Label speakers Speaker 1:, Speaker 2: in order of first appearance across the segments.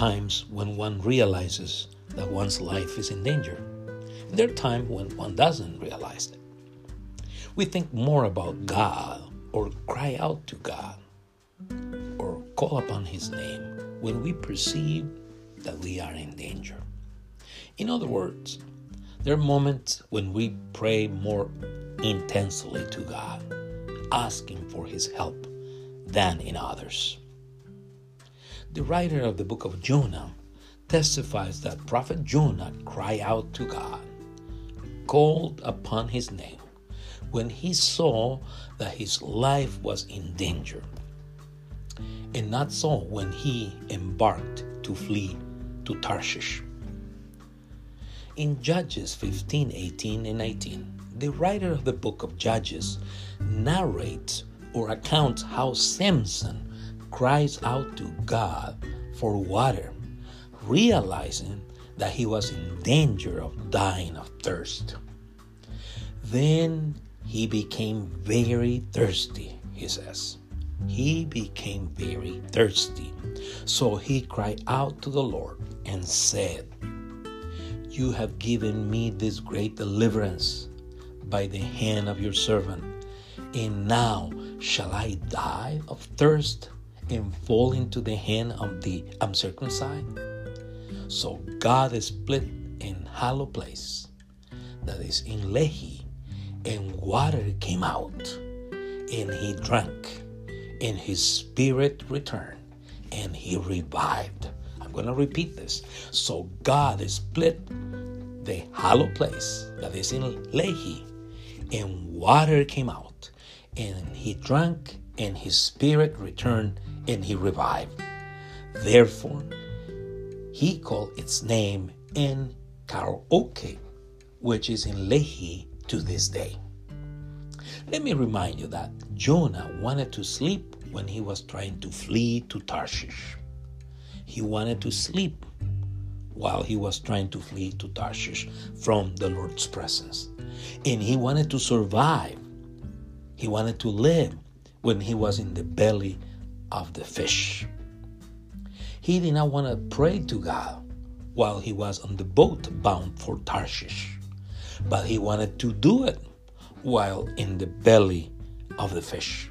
Speaker 1: times when one realizes that one's life is in danger. There are times when one doesn't realize it. We think more about God or cry out to God or call upon His name when we perceive that we are in danger. In other words, there are moments when we pray more intensely to God, asking for His help than in others. The writer of the book of Jonah testifies that Prophet Jonah cried out to God, called upon his name, when he saw that his life was in danger, and not so when he embarked to flee to Tarshish. In Judges 15, 18, and 19, the writer of the book of Judges narrates or accounts how Samson cries out to God for water, realizing that he was in danger of dying of thirst. Then he became very thirsty, he says. He became very thirsty. So he cried out to the Lord and said, You have given me this great deliverance by the hand of your servant, and now shall I die of thirst and fall into the hand of the uncircumcised? So God split in hollow place that is in Lehi, and water came out, and he drank, and his spirit returned, and he revived. I'm going to repeat this. So God split the hollow place that is in Lehi, and water came out, and he drank, and his spirit returned, and he revived. Therefore, he called its name En Hakkore, which is in Lehi to this day. Let me remind you that Jonah wanted to sleep when he was trying to flee to Tarshish. He wanted to sleep while he was trying to flee to Tarshish from the Lord's presence. And he wanted to survive. He wanted to live when he was in the belly of the fish. He did not want to pray to God while he was on the boat bound for Tarshish, but he wanted to do it while in the belly of the fish.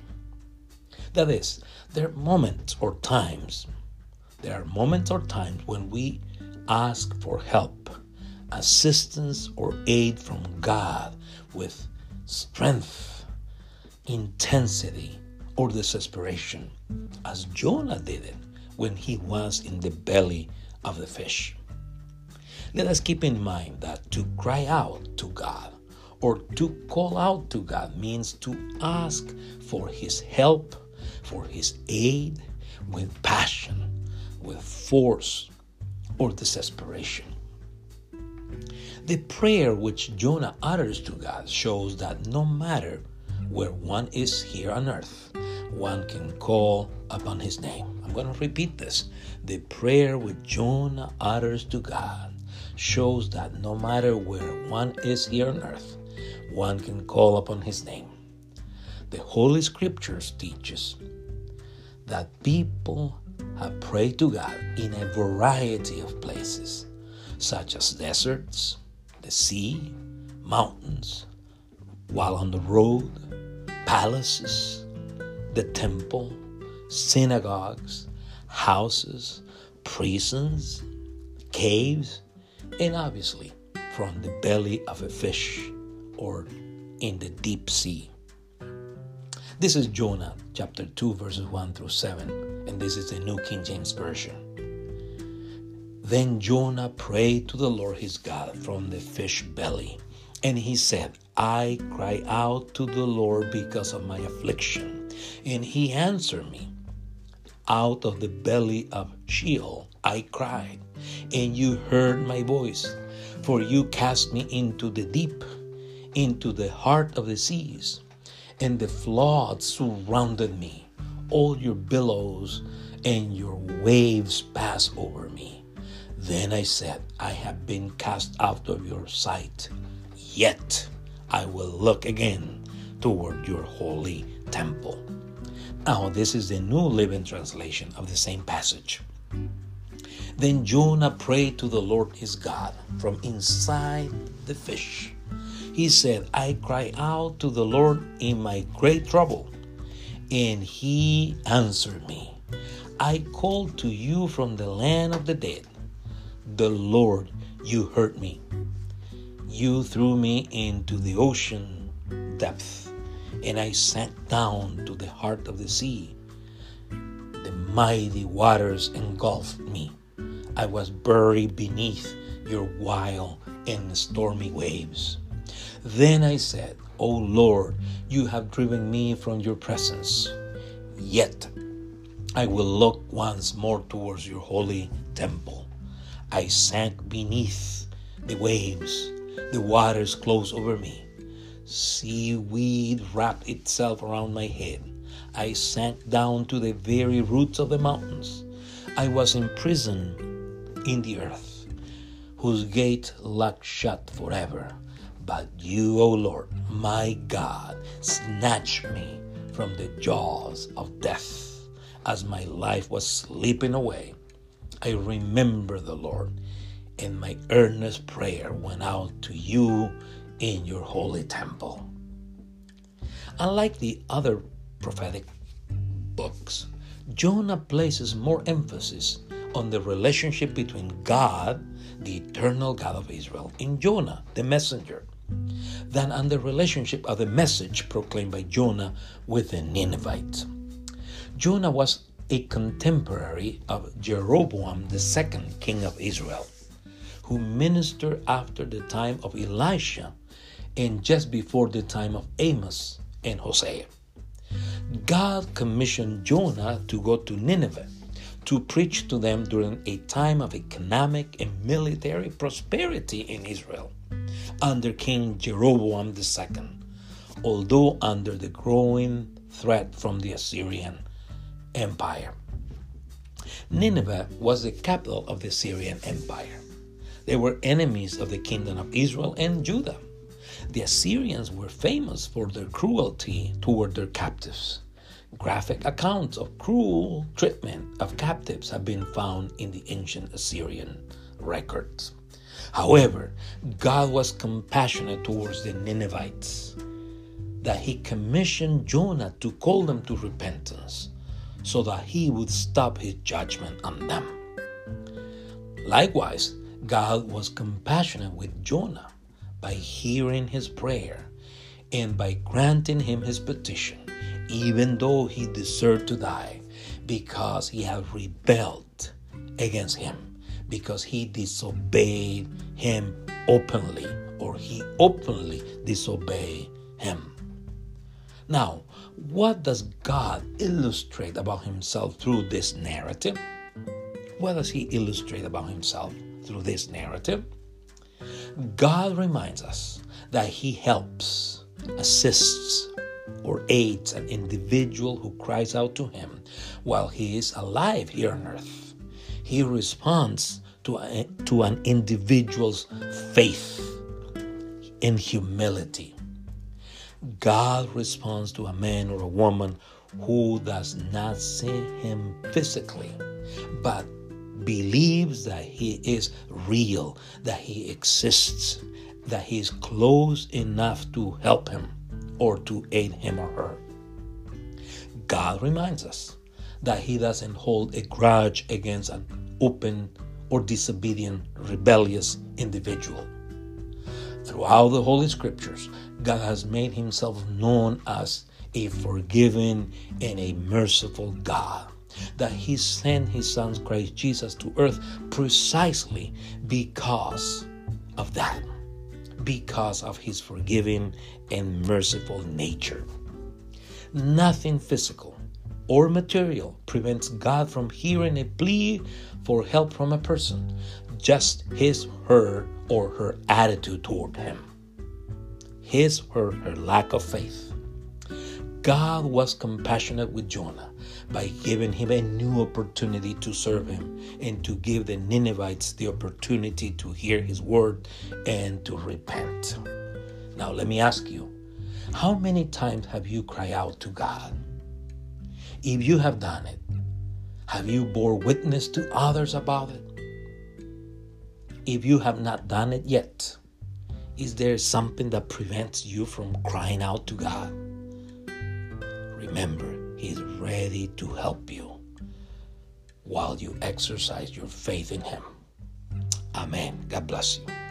Speaker 1: That is, there are moments or times, there are moments or times when we ask for help, assistance, or aid from God with strength, intensity, or desperation, as Jonah did it when he was in the belly of the fish. Let us keep in mind that to cry out to God or to call out to God means to ask for His help, for His aid with passion, with force, or desperation. The prayer which Jonah utters to God shows that no matter where one is here on earth, one can call upon his name. I'm going to repeat this. The prayer which Jonah utters to God shows that no matter where one is here on earth, one can call upon his name. The Holy Scriptures teaches that people have prayed to God in a variety of places, such as deserts, the sea, mountains, while on the road, palaces, the temple, synagogues, houses, prisons, caves, and obviously from the belly of a fish or in the deep sea. This is Jonah chapter 2, verses 1 through 7, and this is the New King James Version. Then Jonah prayed to the Lord his God from the fish belly, and he said, I cry out to the Lord because of my affliction, and he answered me. Out of the belly of Sheol I cried, and you heard my voice, for you cast me into the deep, into the heart of the seas, and the floods surrounded me. All your billows and your waves pass over me. Then I said, I have been cast out of your sight, yet I will look again toward your holy temple. Now, this is the New Living Translation of the same passage. Then Jonah prayed to the Lord his God from inside the fish. He said, I cry out to the Lord in my great trouble, and he answered me. I called to you from the land of the dead. The Lord, you heard me. You threw me into the ocean depth, and I sank down to the heart of the sea. The mighty waters engulfed me. I was buried beneath your wild and stormy waves. Then I said, O Lord, you have driven me from your presence. Yet I will look once more towards your holy temple. I sank beneath the waves, the waters closed over me. Seaweed wrapped itself around my head. I sank down to the very roots of the mountains. I was imprisoned in the earth, whose gate locked shut forever. But you, O Lord, my God, snatched me from the jaws of death. As my life was slipping away, I remember the Lord, and my earnest prayer went out to you in your holy temple. Unlike the other prophetic books, Jonah places more emphasis on the relationship between God, the eternal God of Israel, and Jonah, the messenger, than on the relationship of the message proclaimed by Jonah with the Ninevites. Jonah was a contemporary of Jeroboam II, king of Israel, who ministered after the time of Elisha and just before the time of Amos and Hosea. God commissioned Jonah to go to Nineveh to preach to them during a time of economic and military prosperity in Israel under King Jeroboam II, although under the growing threat from the Assyrian Empire. Nineveh was the capital of the Assyrian Empire. They were enemies of the kingdom of Israel and Judah. The Assyrians were famous for their cruelty toward their captives. Graphic accounts of cruel treatment of captives have been found in the ancient Assyrian records. However, God was compassionate towards the Ninevites, that he commissioned Jonah to call them to repentance so that he would stop his judgment on them. Likewise, God was compassionate with Jonah by hearing his prayer and by granting him his petition even though he deserved to die, because he had rebelled against him, because he disobeyed him openly, or he openly disobeyed him. Now, what does God illustrate about himself through this narrative? What does he illustrate about himself through this narrative? God reminds us that he helps, assists, or aids an individual who cries out to him while he is alive here on earth. He responds to, a, to an individual's faith in humility. God responds to a man or a woman who does not see him physically, but believes that he is real, that he exists, that he is close enough to help him or to aid him or her. God reminds us that He doesn't hold a grudge against an open or disobedient, rebellious individual. Throughout the Holy Scriptures, God has made Himself known as a forgiving and a merciful God. That He sent His Son Christ Jesus to earth precisely because of that because of his forgiving and merciful nature. Nothing physical or material prevents God from hearing a plea for help from a person, just his, her, or her attitude toward him, his or her lack of faith. God was compassionate with Jonah by giving him a new opportunity to serve him and to give the Ninevites the opportunity to hear his word and to repent. Now, let me ask you how many times have you cried out to God? If you have done it, have you bore witness to others about it? If you have not done it yet, is there something that prevents you from crying out to God? Remember, ready to help you while you exercise your faith in Him. Amen. God bless you.